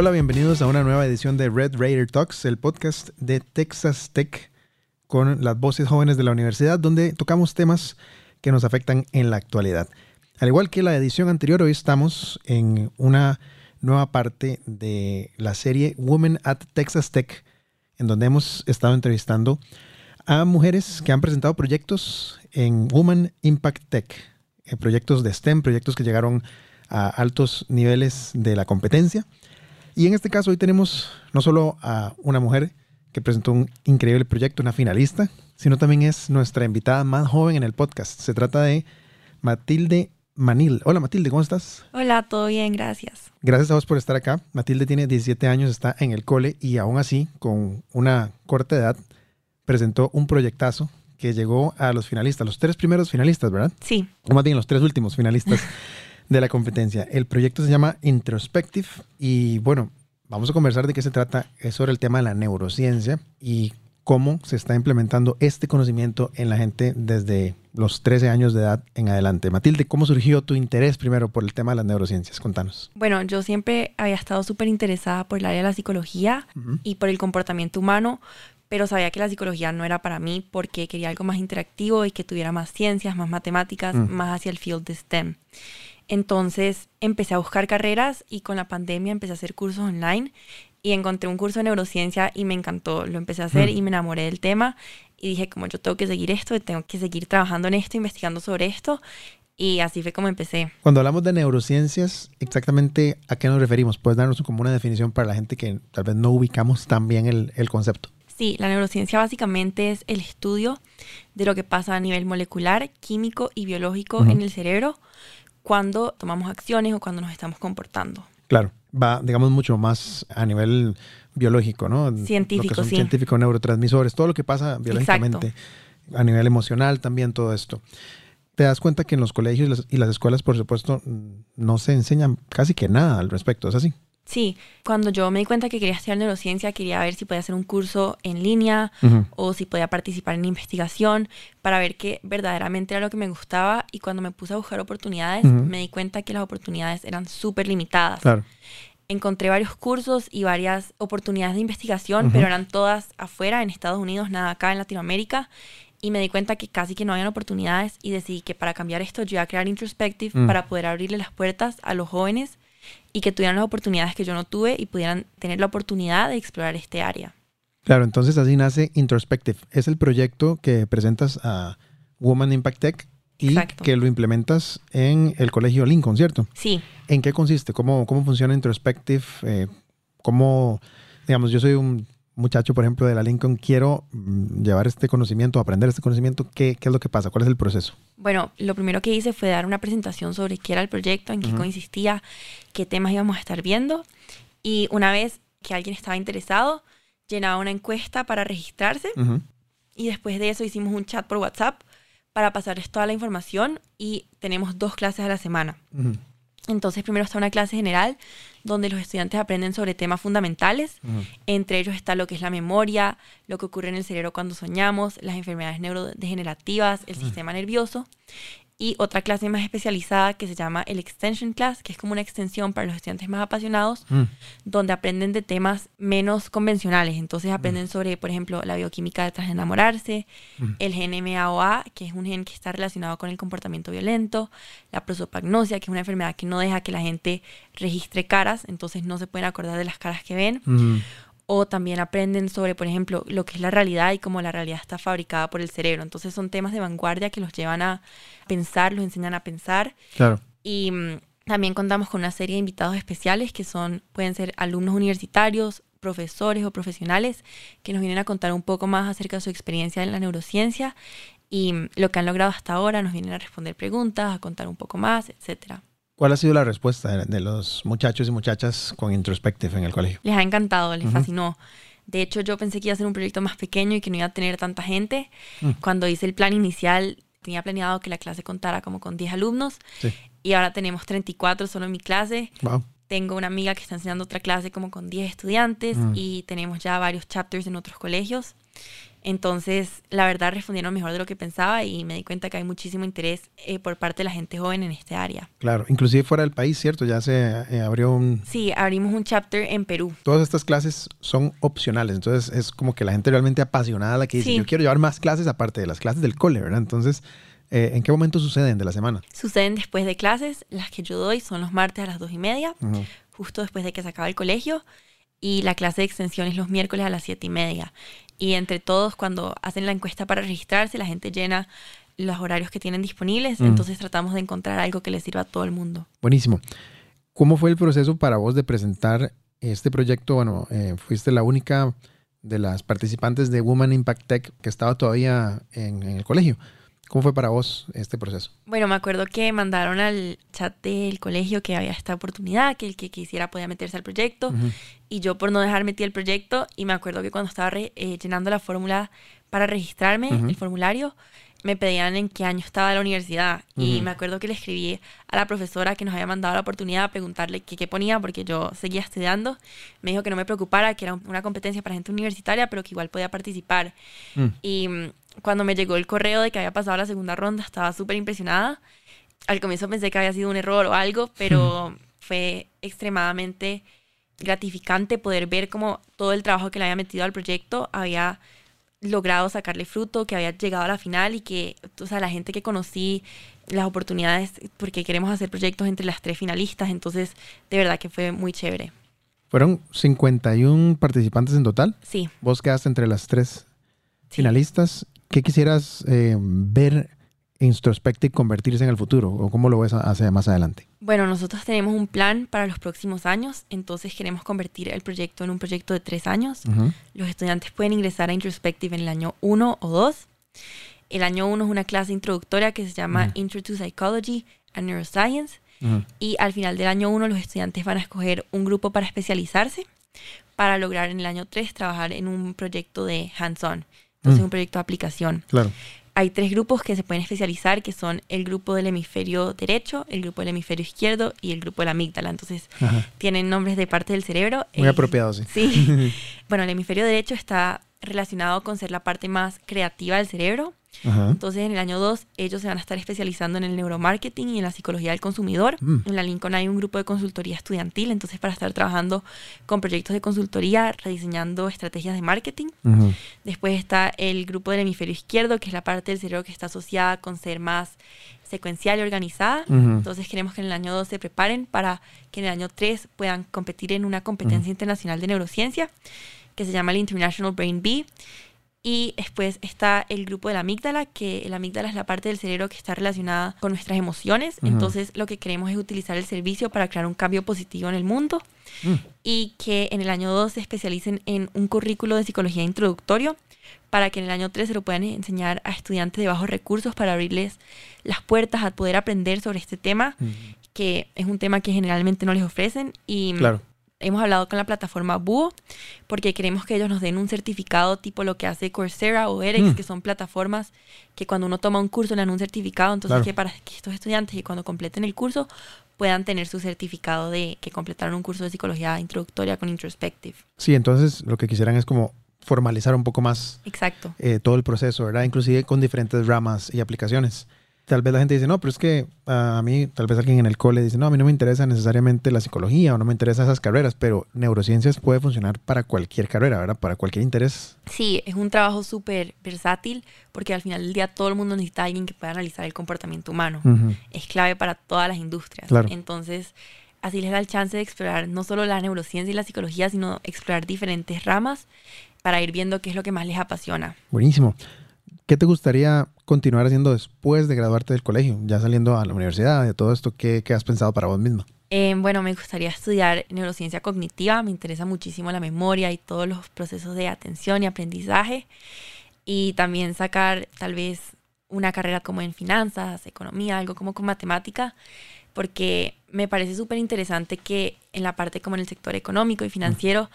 Hola, bienvenidos a una nueva edición de Red Raider Talks, el podcast de Texas Tech con las voces jóvenes de la universidad, donde tocamos temas que nos afectan en la actualidad. Al igual que la edición anterior, hoy estamos en una nueva parte de la serie Women at Texas Tech, en donde hemos estado entrevistando a mujeres que han presentado proyectos en Women Impact Tech, eh, proyectos de STEM, proyectos que llegaron a altos niveles de la competencia. Y en este caso hoy tenemos no solo a una mujer que presentó un increíble proyecto, una finalista, sino también es nuestra invitada más joven en el podcast. Se trata de Matilde Manil. Hola Matilde, ¿cómo estás? Hola, todo bien, gracias. Gracias a vos por estar acá. Matilde tiene 17 años, está en el cole y aún así, con una corta edad, presentó un proyectazo que llegó a los finalistas, los tres primeros finalistas, ¿verdad? Sí. O más bien los tres últimos finalistas de la competencia. El proyecto se llama Introspective y bueno, vamos a conversar de qué se trata. Es sobre el tema de la neurociencia y cómo se está implementando este conocimiento en la gente desde los 13 años de edad en adelante. Matilde, ¿cómo surgió tu interés primero por el tema de las neurociencias? Contanos. Bueno, yo siempre había estado súper interesada por el área de la psicología y por el comportamiento humano, pero sabía que la psicología no era para mí porque quería algo más interactivo y que tuviera más ciencias, más matemáticas, Mm. más hacia el field de STEM. Entonces empecé a buscar carreras y con la pandemia empecé a hacer cursos online y encontré un curso de neurociencia y me encantó. Lo empecé a hacer Mm. y me enamoré del tema y dije como yo tengo que seguir esto, tengo que seguir trabajando en esto, investigando sobre esto y así fue como empecé. Cuando hablamos de neurociencias, exactamente a qué nos referimos? ¿Puedes darnos como una definición para la gente que tal vez no ubicamos tan bien el, el concepto? Sí, la neurociencia básicamente es el estudio de lo que pasa a nivel molecular, químico y biológico en el cerebro cuando tomamos acciones o cuando nos estamos comportando. Claro, va, digamos, mucho más a nivel biológico, ¿no? Científico, lo que son sí. Científico, neurotransmisores, todo lo que pasa biológicamente, a nivel emocional también, todo esto. Te das cuenta que en los colegios y las, escuelas, por supuesto, no se enseñan casi que nada al respecto, ¿es así? Sí, cuando yo me di cuenta que quería estudiar neurociencia, quería ver si podía hacer un curso en línea o si podía participar en investigación para ver que verdaderamente era lo que me gustaba y cuando me puse a buscar oportunidades me di cuenta que las oportunidades eran súper limitadas. Claro. Encontré varios cursos y varias oportunidades de investigación, pero eran todas afuera, en Estados Unidos, nada acá en Latinoamérica. Y me di cuenta que casi que no habían oportunidades y decidí que para cambiar esto yo iba a crear Introspective Mm. para poder abrirle las puertas a los jóvenes y que tuvieran las oportunidades que yo no tuve y pudieran tener la oportunidad de explorar este área. Claro, entonces así nace Introspective. Es el proyecto que presentas a Woman Impact Tech y Exacto. que lo implementas en el colegio Lincoln, ¿cierto? Sí, ¿En qué consiste? ¿Cómo, cómo funciona Introspective? Eh, ¿Cómo, digamos, yo soy un muchacho, por ejemplo, de la Lincoln, quiero mm, llevar este conocimiento, aprender este conocimiento, ¿qué, ¿qué es lo que pasa? ¿Cuál es el proceso? Bueno, lo primero que hice fue dar una presentación sobre qué era el proyecto, en qué Ujú. consistía, qué temas íbamos a estar viendo. Y una vez que alguien estaba interesado, llenaba una encuesta para registrarse. Y después de eso hicimos un chat por WhatsApp para pasarles toda la información y tenemos dos clases a la semana. Entonces primero está una clase general donde los estudiantes aprenden sobre temas fundamentales. Entre ellos está lo que es la memoria, lo que ocurre en el cerebro cuando soñamos, las enfermedades neurodegenerativas, el sistema nervioso. Y otra clase más especializada que se llama el Extension Class, que es como una extensión para los estudiantes más apasionados, Mm. donde aprenden de temas menos convencionales. Entonces aprenden sobre, por ejemplo, la bioquímica detrás de enamorarse, Mm. el gen MAOA, que es un gen que está relacionado con el comportamiento violento, la prosopagnosia, que es una enfermedad que no deja que la gente registre caras, entonces no se pueden acordar de las caras que ven. O también aprenden sobre, por ejemplo, lo que es la realidad y cómo la realidad está fabricada por el cerebro. Entonces son temas de vanguardia que los llevan a pensar, los enseñan a pensar. Claro. Y mm, también contamos con una serie de invitados especiales que son, pueden ser alumnos universitarios, profesores o profesionales que nos vienen a contar un poco más acerca de su experiencia en la neurociencia y mm, lo que han logrado hasta ahora. Nos vienen a responder preguntas, a contar un poco más, etcétera. ¿Cuál ha sido la respuesta de, los muchachos y muchachas con Introspective en el colegio? Les ha encantado, les Ujú. fascinó. De hecho, yo pensé que iba a ser un proyecto más pequeño y que no iba a tener tanta gente. Mm. Cuando hice el plan inicial, tenía planeado que la clase contara como con 10 alumnos Sí. y ahora tenemos 34 solo en mi clase. Wow. Tengo una amiga que está enseñando otra clase como con 10 estudiantes Mm. y tenemos ya varios chapters en otros colegios. Entonces, la verdad, respondieron mejor de lo que pensaba y me di cuenta que hay muchísimo interés eh, por parte de la gente joven en este área. Claro, inclusive fuera del país, ¿cierto? Ya se eh, abrió un... Sí, abrimos un chapter en Perú. Todas estas clases son opcionales, entonces es como que la gente realmente apasionada la que dice, yo quiero llevar más clases aparte de las clases del cole, ¿verdad? Entonces, eh, ¿en qué momento suceden de la semana? Suceden después de clases, las que yo doy son los martes a las dos y media, justo después de que se acaba el colegio y la clase de extensión es los miércoles a las siete y media. Y entre todos, cuando hacen la encuesta para registrarse, la gente llena los horarios que tienen disponibles, entonces tratamos de encontrar algo que les sirva a todo el mundo. Buenísimo. ¿Cómo fue el proceso para vos de presentar este proyecto? Bueno, eh, fuiste la única de las participantes de Woman Impact Tech que estaba todavía en el colegio. ¿Cómo fue para vos este proceso? Bueno, me acuerdo que mandaron al chat del colegio que había esta oportunidad, que el que quisiera podía meterse al proyecto. Y yo por no dejar metí el proyecto y me acuerdo que cuando estaba eh, llenando la fórmula para registrarme, el formulario, me pedían en qué año estaba la universidad. Y me acuerdo que le escribí a la profesora que nos había mandado la oportunidad a preguntarle qué, qué ponía, porque yo seguía estudiando. Me dijo que no me preocupara, que era una competencia para gente universitaria, pero que igual podía participar. Mm. Y mm, cuando me llegó el correo de que había pasado la segunda ronda, estaba súper impresionada. Al comienzo pensé que había sido un error o algo, pero fue extremadamente gratificante poder ver cómo todo el trabajo que le había metido al proyecto había logrado sacarle fruto, que había llegado a la final y que, o sea, la gente que conocí, las oportunidades, porque queremos hacer proyectos entre las tres finalistas, entonces de verdad que fue muy chévere. ¿Fueron 51 participantes en total? Sí. ¿Vos quedaste entre las tres finalistas? ¿Qué quisieras eh, ver Introspective convertirse en el futuro? ¿O cómo lo ves hacia más adelante? Bueno, nosotros tenemos un plan para los próximos años, entonces queremos convertir el proyecto en un proyecto de tres años. Los estudiantes pueden ingresar a Introspective en el año uno o dos. El año uno es una clase introductoria que se llama Intro to Psychology and Neuroscience. Y al final del año uno los estudiantes van a escoger un grupo para especializarse para lograr en el año tres trabajar en un proyecto de hands-on entonces, un proyecto de aplicación. Claro. Hay tres grupos que se pueden especializar, que son el grupo del hemisferio derecho, el grupo del hemisferio izquierdo y el grupo de la amígdala. Entonces, tienen nombres de parte del cerebro. Muy apropiado, sí. Sí. bueno, el hemisferio derecho está relacionado con ser la parte más creativa del cerebro. Entonces, en el año 2, ellos se van a estar especializando en el neuromarketing y en la psicología del consumidor. Mm. En la Lincoln hay un grupo de consultoría estudiantil, entonces para estar trabajando con proyectos de consultoría, rediseñando estrategias de marketing. Después está el grupo del hemisferio izquierdo, que es la parte del cerebro que está asociada con ser más secuencial y organizada. Entonces queremos que en el año 2 se preparen para que en el año 3 puedan competir en una competencia internacional de neurociencia que se llama el International Brain Bee y después está el grupo de la amígdala, que la amígdala es la parte del cerebro que está relacionada con nuestras emociones. Entonces lo que queremos es utilizar el servicio para crear un cambio positivo en el mundo. Mm. Y que en el año 2 se especialicen en un currículo de psicología introductorio para que en el año 3 se lo puedan enseñar a estudiantes de bajos recursos para abrirles las puertas a poder aprender sobre este tema, que es un tema que generalmente no les ofrecen. Y claro hemos hablado con la plataforma Búho porque queremos que ellos nos den un certificado tipo lo que hace Coursera o EREX, mm. que son plataformas que cuando uno toma un curso le dan un certificado, entonces que para que estos estudiantes y cuando completen el curso puedan tener su certificado de que completaron un curso de psicología introductoria con Introspective. Sí, entonces lo que quisieran es como formalizar un poco más Exacto. Eh, todo el proceso, ¿verdad? Inclusive con diferentes ramas y aplicaciones tal vez la gente dice, no, pero es que ah, a mí, tal vez alguien en el cole dice, no, a mí no me interesa necesariamente la psicología o no me interesan esas carreras, pero neurociencias puede funcionar para cualquier carrera, ¿verdad? Para cualquier interés. Sí, es un trabajo súper versátil porque al final del día todo el mundo necesita a alguien que pueda analizar el comportamiento humano. Es clave para todas las industrias. Entonces, así les da el chance de explorar no solo la neurociencia y la psicología, sino explorar diferentes ramas para ir viendo qué es lo que más les apasiona. Buenísimo. ¿Qué te gustaría continuar haciendo después de graduarte del colegio? Ya saliendo a la universidad, de todo esto, ¿qué, has pensado para vos misma? Eh, bueno, me gustaría estudiar neurociencia cognitiva, me interesa muchísimo la memoria y todos los procesos de atención y aprendizaje. Y también sacar tal vez una carrera como en finanzas, economía, algo como con matemática, porque me parece súper interesante que en la parte como en el sector económico y financiero,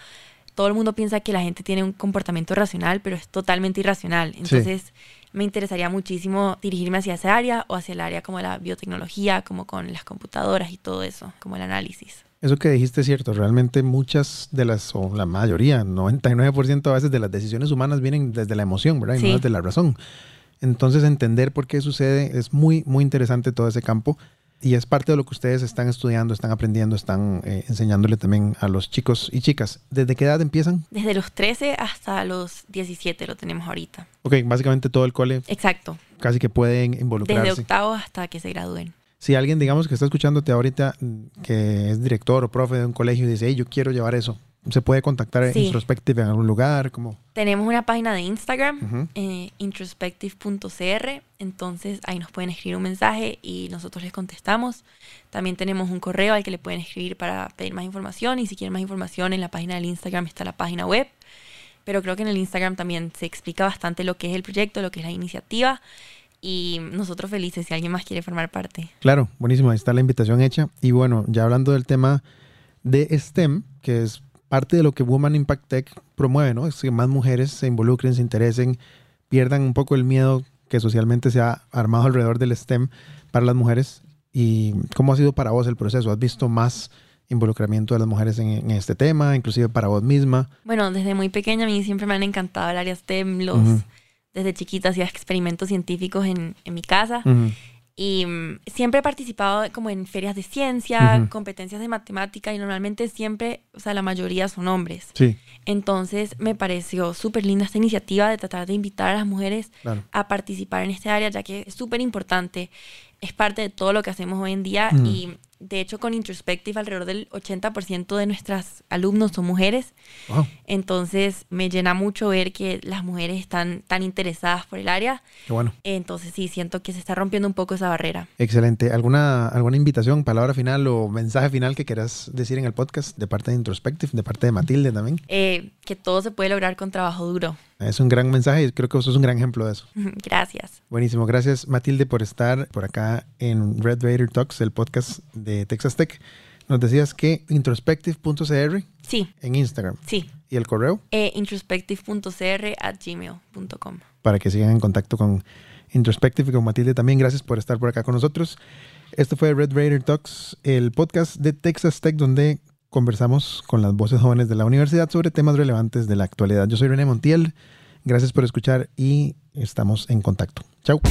todo el mundo piensa que la gente tiene un comportamiento racional, pero es totalmente irracional. Entonces, me interesaría muchísimo dirigirme hacia esa área o hacia el área como la biotecnología, como con las computadoras y todo eso, como el análisis. Eso que dijiste es cierto. Realmente muchas de las, o la mayoría, 99% a veces de las decisiones humanas vienen desde la emoción, ¿verdad? Y no desde la razón. Entonces entender por qué sucede es muy, muy interesante todo ese campo y es parte de lo que ustedes están estudiando, están aprendiendo, están eh, enseñándole también a los chicos y chicas. ¿Desde qué edad empiezan? Desde los 13 hasta los 17 lo tenemos ahorita. Ok, básicamente todo el cole. Exacto. Casi que pueden involucrarse. Desde octavo hasta que se gradúen. Si alguien, digamos, que está escuchándote ahorita, que es director o profe de un colegio y dice, hey, yo quiero llevar eso, ¿se puede contactar sí. Introspective en algún lugar? como Tenemos una página de Instagram, eh, introspective.cr, entonces ahí nos pueden escribir un mensaje y nosotros les contestamos. También tenemos un correo al que le pueden escribir para pedir más información y si quieren más información en la página del Instagram está la página web. Pero creo que en el Instagram también se explica bastante lo que es el proyecto, lo que es la iniciativa y nosotros felices si alguien más quiere formar parte. Claro, buenísimo, ahí está la invitación hecha. Y bueno, ya hablando del tema de STEM, que es parte de lo que Woman Impact Tech promueve, ¿no? Es que más mujeres se involucren, se interesen, pierdan un poco el miedo que socialmente se ha armado alrededor del STEM para las mujeres. ¿Y cómo ha sido para vos el proceso? ¿Has visto más involucramiento de las mujeres en, este tema, inclusive para vos misma? Bueno, desde muy pequeña a mí siempre me han encantado el área STEM, los desde chiquita hacía experimentos científicos en, en mi casa. Y mm, siempre he participado como en ferias de ciencia, competencias de matemática y normalmente siempre, o sea, la mayoría son hombres. Sí. Entonces me pareció súper linda esta iniciativa de tratar de invitar a las mujeres a participar en este área, ya que es súper importante, es parte de todo lo que hacemos hoy en día y de hecho, con Introspective, alrededor del 80% de nuestras alumnos son mujeres. Entonces, me llena mucho ver que las mujeres están tan interesadas por el área. Qué bueno. Entonces, sí, siento que se está rompiendo un poco esa barrera. Excelente. ¿Alguna, alguna invitación, palabra final o mensaje final que quieras decir en el podcast de parte de Introspective, de parte de Matilde también? Eh, que todo se puede lograr con trabajo duro. Es un gran mensaje y creo que vos sos un gran ejemplo de eso. Gracias. Buenísimo. Gracias, Matilde, por estar por acá en Red Raider Talks, el podcast de Texas Tech. Nos decías que introspective.cr. Sí. En Instagram. Sí. ¿Y el correo? Eh, introspective.cr at gmail.com. Para que sigan en contacto con Introspective y con Matilde también. Gracias por estar por acá con nosotros. Esto fue Red Raider Talks, el podcast de Texas Tech, donde conversamos con las voces jóvenes de la universidad sobre temas relevantes de la actualidad. Yo soy René Montiel. Gracias por escuchar y estamos en contacto. Chao.